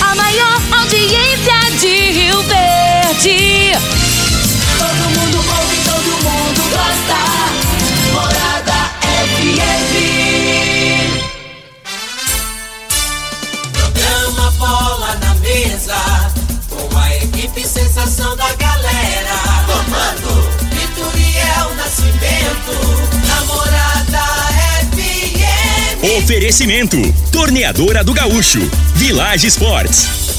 A maior audiência de Rio Verde. Oferecimento: Torneadora do Gaúcho, Village Sports,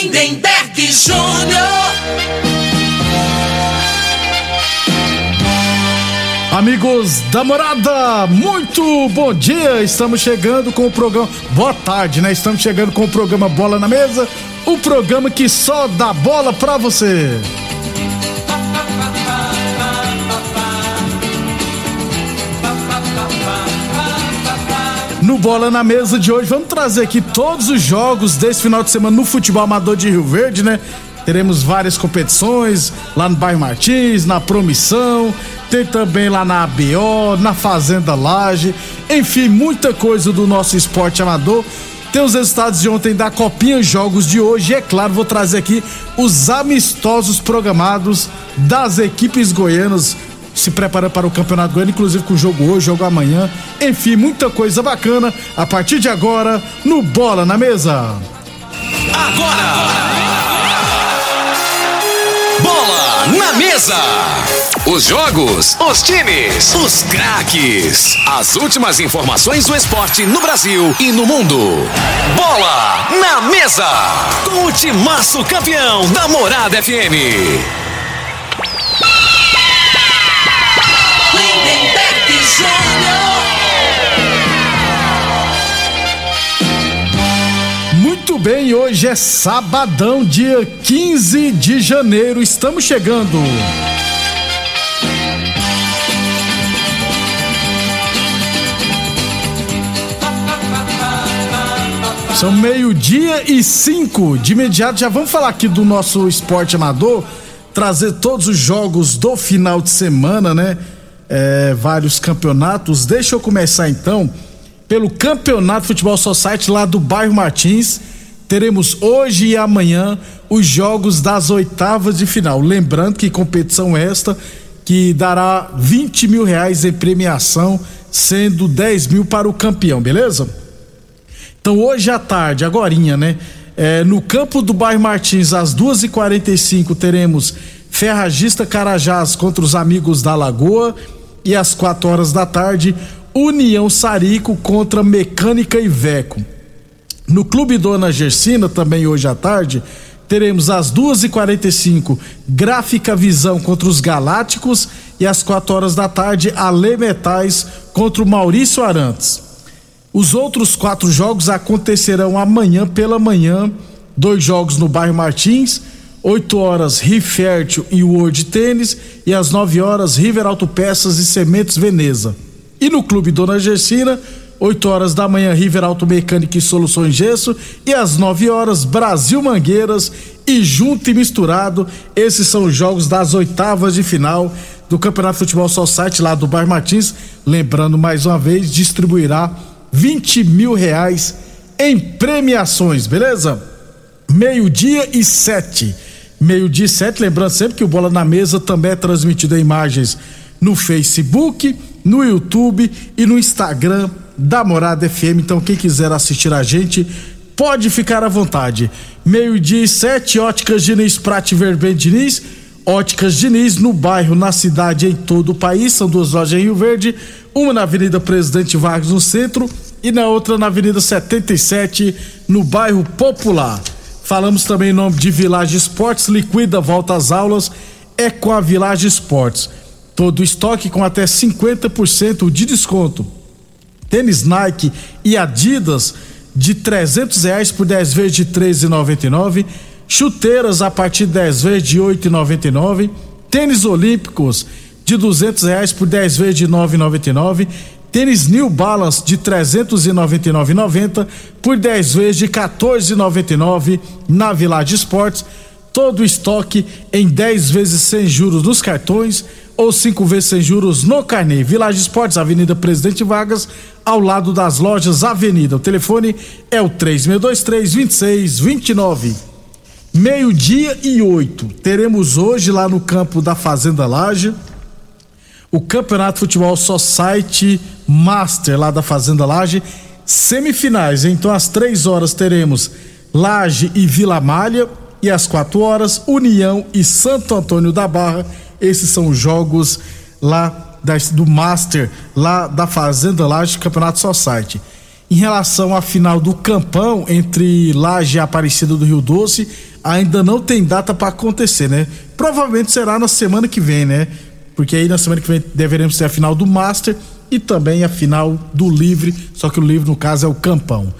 Lindenberg Júnior. Amigos da morada, muito bom dia! Estamos chegando com o programa. Boa tarde, né? Estamos chegando com o programa Bola na Mesa o programa que só dá bola pra você. No Bola na Mesa de hoje, vamos trazer aqui todos os jogos desse final de semana no futebol amador de Rio Verde, né? Teremos várias competições lá no bairro Martins, na Promissão, tem também lá na ABO, na Fazenda Laje, enfim, muita coisa do nosso esporte amador. Tem os resultados de ontem da Copinha, jogos de hoje, e é claro, vou trazer aqui os amistosos programados das equipes goianas se preparando para o Campeonato Goiano, inclusive com o jogo hoje, jogo amanhã. Enfim, muita coisa bacana a partir de agora no Bola na Mesa. Agora! Bola na mesa! Os jogos, os times, os craques. As últimas informações do esporte no Brasil e no mundo. Bola na mesa! Com o timaço campeão da Morada FM. Muito bem, hoje é sabadão, dia 15 de janeiro. Estamos chegando. São meio-dia e cinco. De imediato, já vamos falar aqui do nosso esporte amador, trazer todos os jogos do final de semana, né? É, vários campeonatos. Deixa eu começar então pelo Campeonato Futebol Society lá do bairro Martins. Teremos hoje e amanhã os jogos das oitavas de final. Lembrando que competição esta que dará 20 mil reais em premiação, sendo 10 mil para o campeão, beleza? Então hoje à tarde, agorinha, né? É, no campo do bairro Martins, às 2h45, teremos Ferragista Carajás contra os amigos da Lagoa. E às 4 horas da tarde, União Sarico contra Mecânica Iveco. No Clube Dona Gersina, também hoje à tarde, teremos às 2h45 Gráfica Visão contra os Galácticos e às 4 horas da tarde, Ale Metais contra o Maurício Arantes. Os outros quatro jogos acontecerão amanhã pela manhã. Dois jogos no bairro Martins, 8 horas Rifértil e World Tênis e às 9 horas River Autopeças e Sementes Veneza. E no Clube Dona Gersina, 8 horas da manhã River Auto Mecânica e Soluções Gesso e às 9 horas Brasil Mangueiras e junto e misturado, esses são os jogos das oitavas de final do Campeonato Futebol Society lá do bairro Martins. Lembrando mais uma vez, distribuirá 20 mil reais em premiações, beleza? Meio-dia e sete. Meio-dia e sete, lembrando sempre que o Bola na Mesa também é transmitido em imagens no Facebook, no YouTube e no Instagram da Morada FM. Então, quem quiser assistir a gente, pode ficar à vontade. Meio-dia e sete, Óticas Diniz, Prate Verben Diniz. Óticas Diniz, no bairro, na cidade, em todo o país. São duas lojas em Rio Verde, uma na Avenida Presidente Vargas, no centro, e na outra na Avenida 77, no bairro Popular. Falamos também em nome de Village Esportes, liquida, volta às aulas, é com a Village Esportes. Todo estoque com até 50% de desconto. Tênis Nike e Adidas de trezentos reais por 10 vezes de treze e chuteiras a partir de 10 vezes de oito e tênis olímpicos de duzentos reais por 10 vezes de nove e tênis New Balance de trezentos e por 10 vezes de 14,99 na Village Esportes todo o estoque em 10 vezes sem juros nos cartões ou cinco vezes sem juros no carnê. Village Esportes, Avenida Presidente Vargas, ao lado das lojas Avenida. O telefone é o 3623-2629. Meio-dia e oito. Teremos hoje lá no campo da Fazenda Laje o Campeonato Futebol Society Master lá da Fazenda Laje. Semifinais. Então, às três horas teremos Laje e Vila Malha. E às quatro horas, União e Santo Antônio da Barra esses são os jogos lá do Master, lá da Fazenda Laje Campeonato Society. Em relação à final do Campão entre Laje e Aparecida do Rio Doce, ainda não tem data para acontecer, né? Provavelmente será na semana que vem, né? Porque aí na semana que vem deveremos ter a final do Master e também a final do Livre, só que o Livre no caso é o Campão.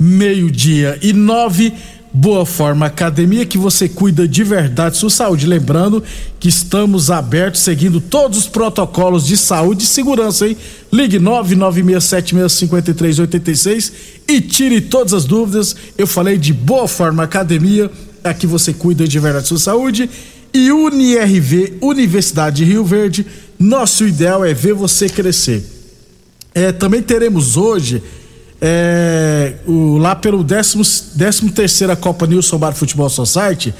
Meio-dia e nove. Boa Forma Academia, que você cuida de verdade sua saúde. Lembrando que estamos abertos, seguindo todos os protocolos de saúde e segurança, hein? Ligue 996765386 e tire todas as dúvidas. Eu falei de Boa Forma Academia, aqui você cuida de verdade sua saúde. E UniRV, Universidade de Rio Verde, nosso ideal é ver você crescer. É, também teremos hoje é, o, lá pelo 13 terceira Copa Nilson Bar Futebol Society,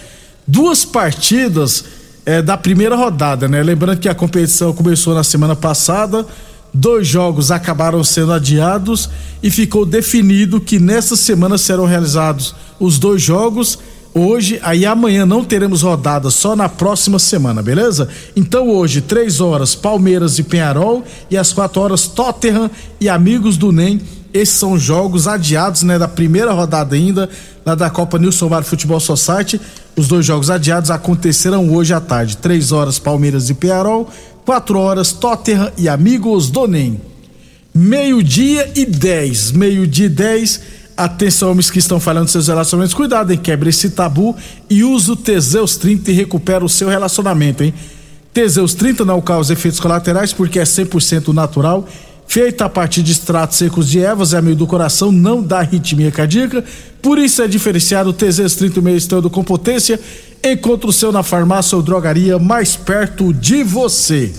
duas partidas é, da primeira rodada, né? Lembrando que a competição começou na semana passada, dois jogos acabaram sendo adiados e ficou definido que nessa semana serão realizados os dois jogos. Hoje, aí amanhã não teremos rodada, só na próxima semana, beleza? Então hoje, três horas, Palmeiras e Penharol, e às quatro horas, Tottenham e Amigos do NEM esses são jogos adiados, né, da primeira rodada ainda, lá da Copa Nilson Mar Futebol Society. Os dois jogos adiados acontecerão hoje à tarde. Três horas Palmeiras e Pearol, quatro horas Tottenham e Amigos do NEM. Meio-dia e dez, meio-dia e dez. Atenção, homens que estão falando seus relacionamentos, cuidado, hein? Quebre esse tabu e use o Teseus 30 e recupera o seu relacionamento, hein? Teseus 30 não causa efeitos colaterais porque é 100% natural feita a partir de extratos secos de ervas, é amigo do coração, não dá arritmia cardíaca, por isso é diferenciado o TZ 36 estando com potência. Encontre o seu na farmácia ou drogaria mais perto de você.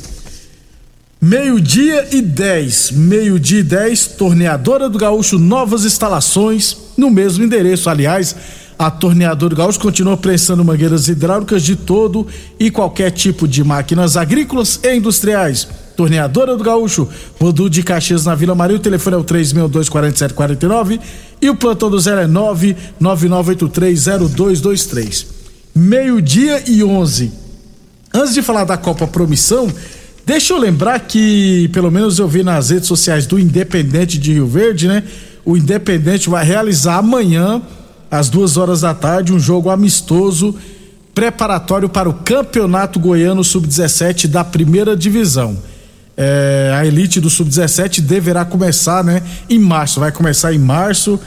Meio-dia e 10, meio-dia e 10, Torneadora do Gaúcho, novas instalações no mesmo endereço. Aliás, a Torneadora do Gaúcho continua prestando mangueiras hidráulicas de todo e qualquer tipo de máquinas agrícolas e industriais Torneadora do Gaúcho, Rodu de Caxias na Vila Maria. O telefone é o 3624749 e o plantão do zero é 999830223. Meio-dia e 11. Antes de falar da Copa Promissão, deixa eu lembrar que, pelo menos eu vi nas redes sociais do Independente de Rio Verde, né? O Independente vai realizar amanhã, às duas horas da tarde, um jogo amistoso preparatório para o Campeonato Goiano Sub-17 da primeira divisão. É, a elite do sub-17 deverá começar, né, em março. Vai começar em março.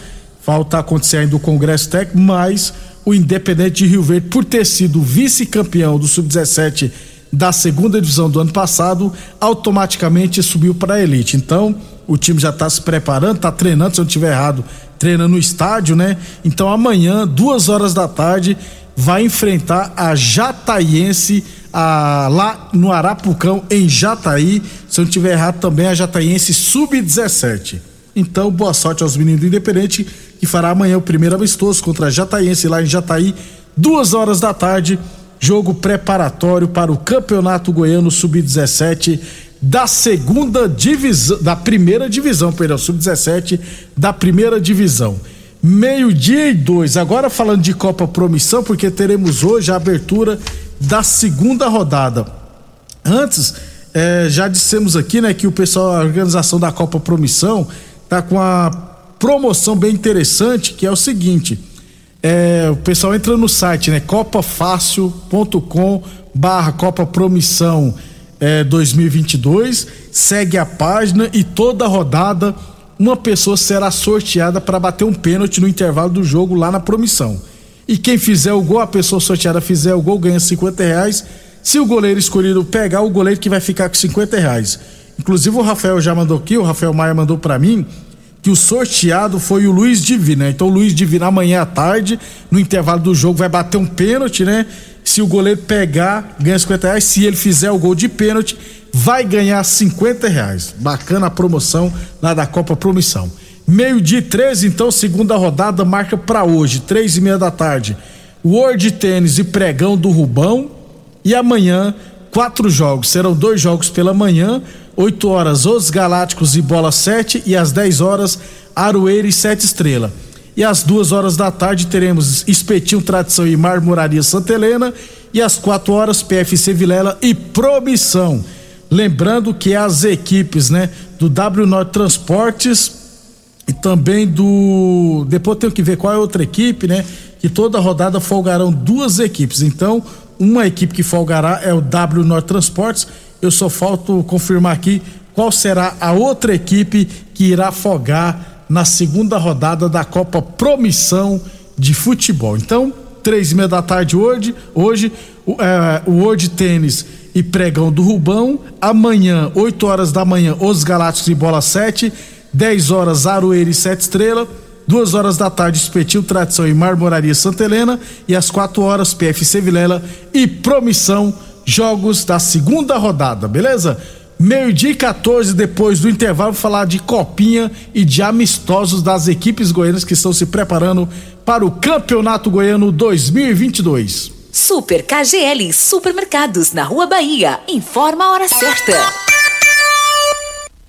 Falta acontecer ainda o Congresso Técnico, mas o Independente de Rio Verde, por ter sido vice-campeão do sub-17 da segunda divisão do ano passado, automaticamente subiu para a elite. Então, o time já está se preparando, está treinando, se eu não estiver errado, treina no estádio, né? Então, amanhã, duas horas da tarde, vai enfrentar a Jataiense a, lá no Arapucão, em Jataí. Se eu não tiver errado, também a Jataiense Sub-17. Então, boa sorte aos meninos do Independente, que fará amanhã o primeiro amistoso contra a Jataiense lá em Jataí, duas horas da tarde. Jogo preparatório para o Campeonato Goiano Sub-17 da segunda divisão, da primeira divisão, perdão, Sub-17 da primeira divisão. Meio-dia e dois. Agora falando de Copa Promissão, porque teremos hoje a abertura da segunda rodada. Antes, é, já dissemos aqui, né, que o pessoal, a organização da Copa Promissão, tá com uma promoção bem interessante, que é o seguinte: É, o pessoal entra no site, né? copafácil.com barra Copa Promissão é, 2022, segue a página e toda rodada uma pessoa será sorteada para bater um pênalti no intervalo do jogo lá na Promissão. E quem fizer o gol, a pessoa sorteada fizer o gol, ganha 50 reais. Se o goleiro escolhido pegar, o goleiro que vai ficar com 50 reais. Inclusive o Rafael já mandou aqui, o Rafael Maia mandou para mim que o sorteado foi o Luiz Divino, né? Então o Luiz Divino amanhã à tarde, no intervalo do jogo, vai bater um pênalti, né? Se o goleiro pegar, ganha 50 reais. Se ele fizer o gol de pênalti, vai ganhar 50 reais. Bacana a promoção lá da Copa Promissão. Meio-dia 13, então, segunda rodada marca para hoje, três e meia da tarde. World Tênis e Pregão do Rubão. E amanhã, quatro jogos. Serão dois jogos pela manhã, 8 horas Os Galácticos e Bola 7 e às 10 horas Aroeira e Sete Estrela. E às duas horas da tarde teremos Espetinho Tradição e Marmoraria Santa Helena e às 4 horas PFC Vilela e Promissão. Lembrando que as equipes, né, do W Norte Transportes e também do depois tenho que ver qual é a outra equipe, né, que toda rodada folgarão duas equipes. Então, uma equipe que folgará é o W Norte Transportes eu só falto confirmar aqui qual será a outra equipe que irá afogar na segunda rodada da Copa Promissão de Futebol. Então, três e meia da tarde hoje, hoje o, é, World Tênis e Pregão do Rubão. Amanhã, 8 horas da manhã, os Galácticos e Bola 7. 10 horas, Aroeira e Sete Estrela. Duas horas da tarde, Espetil Tradição e Marmoraria Santa Helena. E às quatro horas, PFC Vilela e Promissão jogos da segunda rodada, beleza? Meio-dia e 14, depois do intervalo, falar de copinha e de amistosos das equipes goianas que estão se preparando para o Campeonato Goiano 2022. Super KGL Supermercados na Rua Bahia. Informa a hora certa.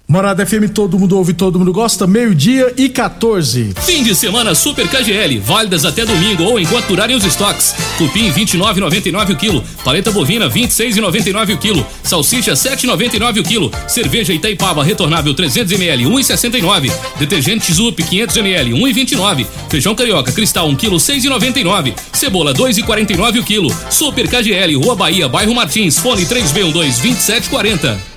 Morada FM, todo mundo ouve, todo mundo gosta, meio-dia e 14. Fim de semana Super KGL, válidas até domingo ou enquanto durarem os estoques. Cupim 29,99 o quilo, paleta bovina 26,99 o quilo, salsicha 7,99 o quilo, cerveja Itaipava retornável 300 ml 1,69, detergente Zup 500 ml 1,29, feijão carioca cristal 1 quilo 6,99, cebola 2,49 o quilo. Super KGL, Rua Bahia, bairro Martins, fone 3B12 2740.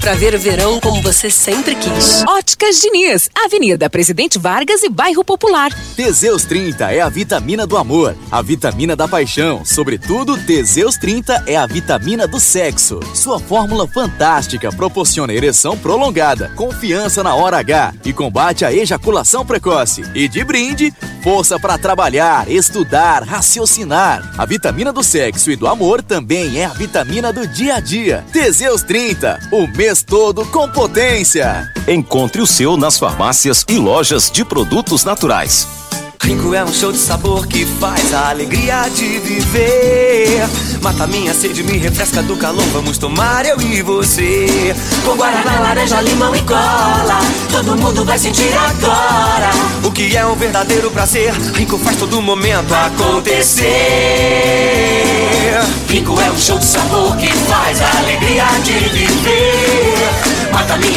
pra ver o verão como você sempre quis. Óticas Diniz, Avenida Presidente Vargas e Bairro Popular. Teseus 30 é a vitamina do amor, a vitamina da paixão. Sobretudo, Teseus 30 é a vitamina do sexo. Sua fórmula fantástica proporciona ereção prolongada, confiança na hora H e combate a ejaculação precoce. E de brinde, força para trabalhar, estudar, raciocinar. A vitamina do sexo e do amor também é a vitamina do dia a dia. Teseus Teseus 30, o mês todo com potência. Encontre o seu nas farmácias e lojas de produtos naturais. Rinco é um show de sabor que faz a alegria de viver. Mata minha sede, me refresca do calor. Vamos tomar eu e você. Com guaraná, laranja, limão e cola. Todo mundo vai sentir agora. O que é um verdadeiro prazer. Rinco faz todo momento acontecer. Rinco é um show de sabor que faz a alegria de viver.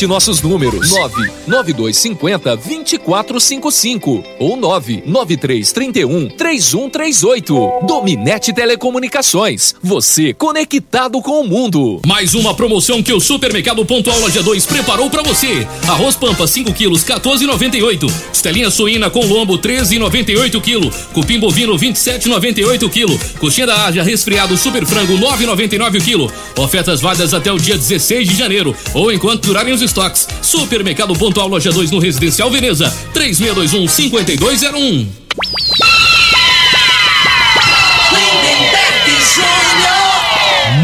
Anote nossos números: 99250 2455 ou 99331 3138. Dominete Telecomunicações. Você conectado com o mundo. Mais uma promoção que o Supermercado Pontual Loja 2 preparou para você. Arroz Pampa 5 quilos 14,98. Estelinha suína com lombo 13,98 kg. Cupim bovino 27,98 kg. Coxinha da Ágia resfriado super frango 9,99 kg. Ofertas válidas até o dia 16 de janeiro ou enquanto durarem os estoques. Supermercado Pontual Loja 2 no Residencial Veneza. 3621 5201.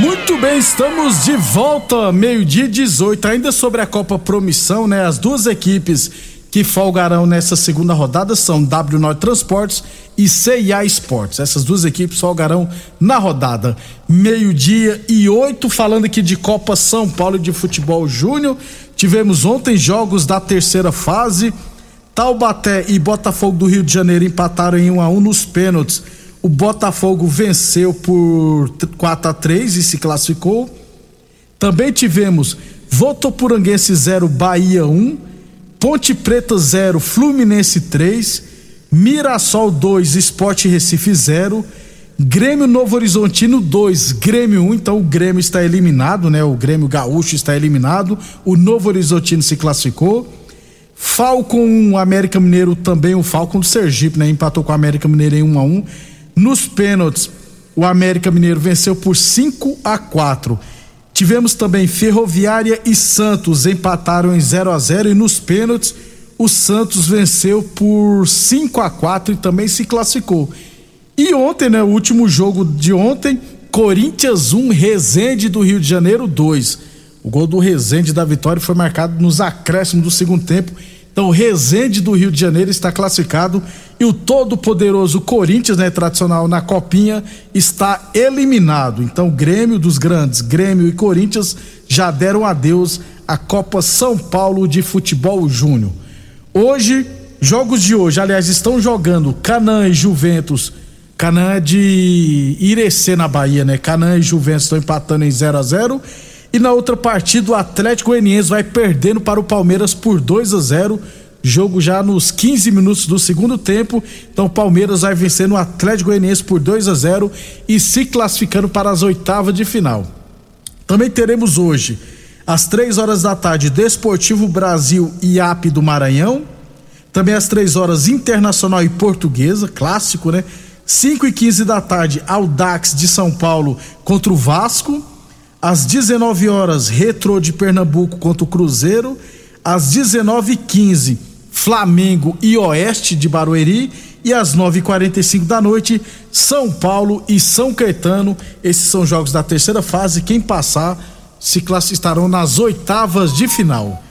Muito bem, estamos de volta, meio-dia 18. Ainda sobre a Copa Promissão, né? As duas equipes que folgarão nessa segunda rodada são W9 Transportes e CIA Esportes. Essas duas equipes folgarão na rodada. Meio-dia e oito, falando aqui de Copa São Paulo de Futebol Júnior. Tivemos ontem jogos da terceira fase. Taubaté e Botafogo do Rio de Janeiro empataram em 1 a 1 nos pênaltis. O Botafogo venceu por 4 a 3 e se classificou. Também tivemos Votopuranguense 0 Bahia 1, Ponte Preta 0 Fluminense 3, Mirassol 2 Esporte Recife 0. Grêmio Novo Horizontino 2, Grêmio 1, um, então o Grêmio está eliminado, né? O Grêmio Gaúcho está eliminado, o Novo Horizontino se classificou. Falcon 1, América Mineiro também, o Falcon do Sergipe, né? Empatou com o América Mineiro em 1 a 1. Nos pênaltis, o América Mineiro venceu por 5 a 4. Tivemos também Ferroviária e Santos empataram em 0 a 0 e nos pênaltis o Santos venceu por 5 a 4 e também se classificou. E ontem, né, o último jogo de ontem, Corinthians 1, Resende do Rio de Janeiro 2. O gol do Resende da vitória foi marcado nos acréscimos do segundo tempo. Então, o Resende do Rio de Janeiro está classificado e o todo-poderoso Corinthians, né, tradicional na Copinha, está eliminado. Então, Grêmio dos grandes, Grêmio e Corinthians já deram adeus à Copa São Paulo de Futebol Júnior. Hoje, jogos de hoje, aliás, estão jogando Canã e Juventus Canaã de Irecê na Bahia, né? Canaã e Juventus estão empatando em 0 a 0 e na outra partida o Atlético Goianiense vai perdendo para o Palmeiras por 2 a 0. Jogo já nos 15 minutos do segundo tempo. Então o Palmeiras vai vencendo o Atlético Goianiense por 2 a 0 e se classificando para as oitavas de final. Também teremos hoje às três horas da tarde Desportivo Brasil e AP do Maranhão. Também às três horas Internacional e Portuguesa, clássico, né? 5 e 15 da tarde, Audax de São Paulo contra o Vasco. Às 19 horas, Retro de Pernambuco contra o Cruzeiro. Às 19h15, Flamengo e Oeste de Barueri. E às 9h45 da noite, São Paulo e São Caetano. Esses são jogos da terceira fase. Quem passar se classificarão nas oitavas de final.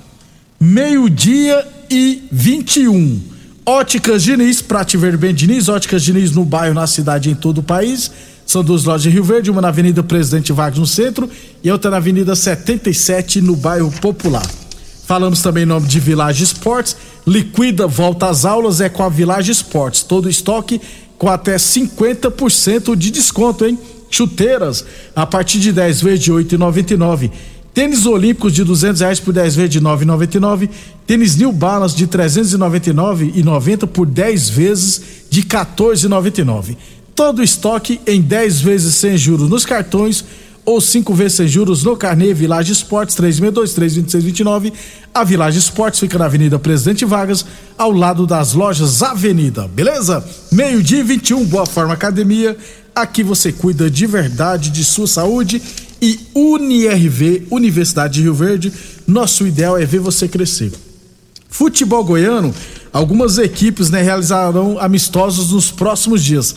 Meio-dia e 21. Óticas Diniz, pra te ver bem, Diniz, Óticas Diniz no bairro, na cidade, em todo o país. São duas lojas em Rio Verde, uma na Avenida Presidente Vargas no centro e outra na Avenida 77 no bairro Popular. Falamos também em nome de Village Esportes. Liquida, volta às aulas é com a Village Esportes. Todo estoque com até 50% de desconto, hein? Chuteiras a partir de 10 vezes de 8,99. Tênis olímpicos de duzentos reais por 10 vezes de 9,99. Tênis New Balance de 399,90 por 10 vezes de 14,99. Todo estoque em 10 vezes sem juros nos cartões ou 5 vezes sem juros no carnê Village Esportes 3623-2629. A Village Esportes fica na Avenida Presidente Vargas, ao lado das lojas Avenida. Beleza? Meio-dia 21, Boa Forma Academia. Aqui você cuida de verdade de sua saúde e UniRV, Universidade de Rio Verde. Nosso ideal é ver você crescer. Futebol goiano, algumas equipes né, realizarão amistosos nos próximos dias.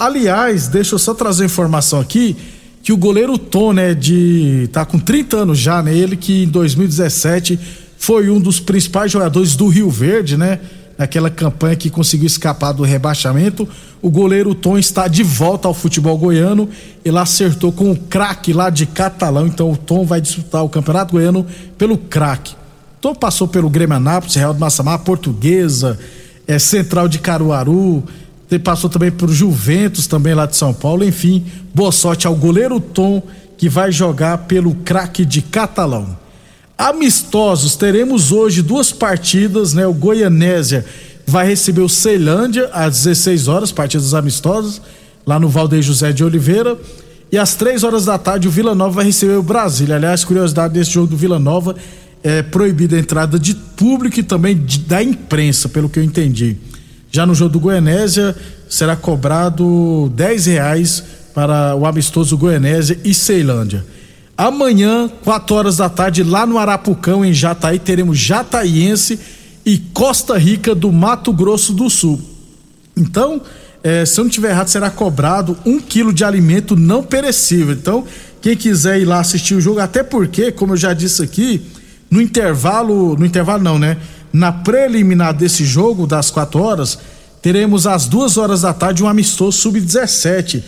Aliás, deixa eu só trazer informação aqui que o goleiro Tom, né, de tá com 30 anos já, né, ele que em 2017 foi um dos principais jogadores do Rio Verde, né? Naquela campanha que conseguiu escapar do rebaixamento. O goleiro Tom está de volta ao futebol goiano. Ele acertou com o craque lá de Catalão. Então o Tom vai disputar o Campeonato Goiano pelo craque. Tom passou pelo Grêmio Anápolis, Real de Massamá, Portuguesa, é, Central de Caruaru, passou também por Juventus, também lá de São Paulo. Enfim, boa sorte ao goleiro Tom, que vai jogar pelo craque de Catalão. Amistosos, teremos hoje duas partidas, né? O Goianésia vai receber o Ceilândia às 16 horas, partidas amistosas, lá no Valdeir José de Oliveira. E às três horas da tarde o Vila Nova vai receber o Brasília. Aliás, curiosidade desse jogo do Vila Nova é proibida a entrada de público e também de, da imprensa, pelo que eu entendi. Já no jogo do Goianésia será cobrado 10 reais para o amistoso Goianésia e Ceilândia. Amanhã, 4 horas da tarde, lá no Arapucão, em Jataí, teremos Jataiense e Costa Rica do Mato Grosso do Sul. Então, é, se eu não tiver errado, será cobrado um quilo de alimento não perecível. Então, quem quiser ir lá assistir o jogo, até porque, como eu já disse aqui, no intervalo, no intervalo não, né? Na preliminar desse jogo, das 4 horas, teremos às duas horas da tarde um amistoso sub-17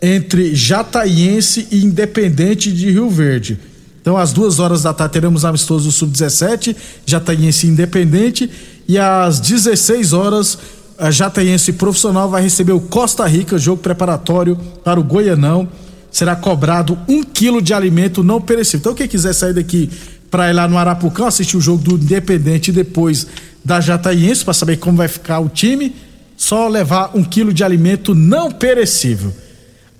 entre Jataiense e Independente de Rio Verde. Então, às duas horas da tarde, teremos amistoso sub-17, Jataiense Independente, e às 16 horas, a Jataiense Profissional vai receber o Costa Rica, jogo preparatório para o Goianão. Será cobrado um quilo de alimento não perecível. Então, quem quiser sair daqui para ir lá no Arapucão assistir o jogo do Independente e depois da Jataiense para saber como vai ficar o time, só levar um quilo de alimento não perecível.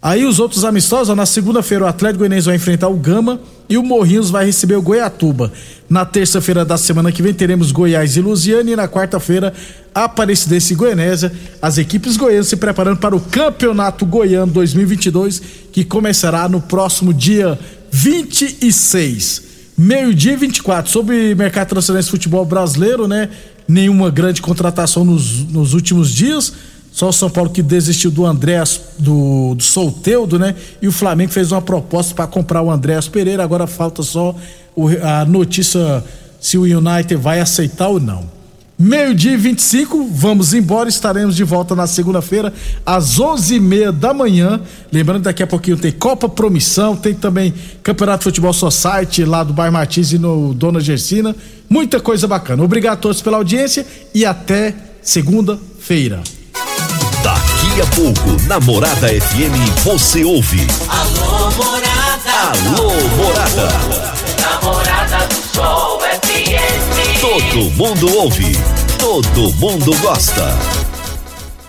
Aí os outros amistosos, na segunda-feira o Atlético Goianiense vai enfrentar o Gama e o Morrinhos vai receber o Goiatuba. Na terça-feira da semana que vem teremos Goiás e Lusiana e na quarta-feira Aparecidense e Goianésia. As equipes goianas se preparando para o Campeonato Goiano 2022 que começará no próximo dia 26. Meio-dia e 24. Sobre mercado transferência de futebol brasileiro, né? Nenhuma grande contratação nos, nos últimos dias. Só o São Paulo que desistiu do Andréas, do, do Solteudo, né? E o Flamengo fez uma proposta para comprar o Andréas Pereira. Agora falta só o, a notícia se o United vai aceitar ou não. Meio-dia e 25, vamos embora. Estaremos de volta na segunda-feira, às 11 e meia da manhã. Lembrando daqui a pouquinho tem Copa Promissão, tem também Campeonato de Futebol Society lá do Bairro Martins e no Dona Gersina. Muita coisa bacana. Obrigado a todos pela audiência e até segunda-feira. Daqui a pouco, na Morada FM, você ouve. Alô, Morada. Alô, Morada. Namorada do Sol FM. Todo mundo ouve. Todo mundo gosta.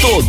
Todo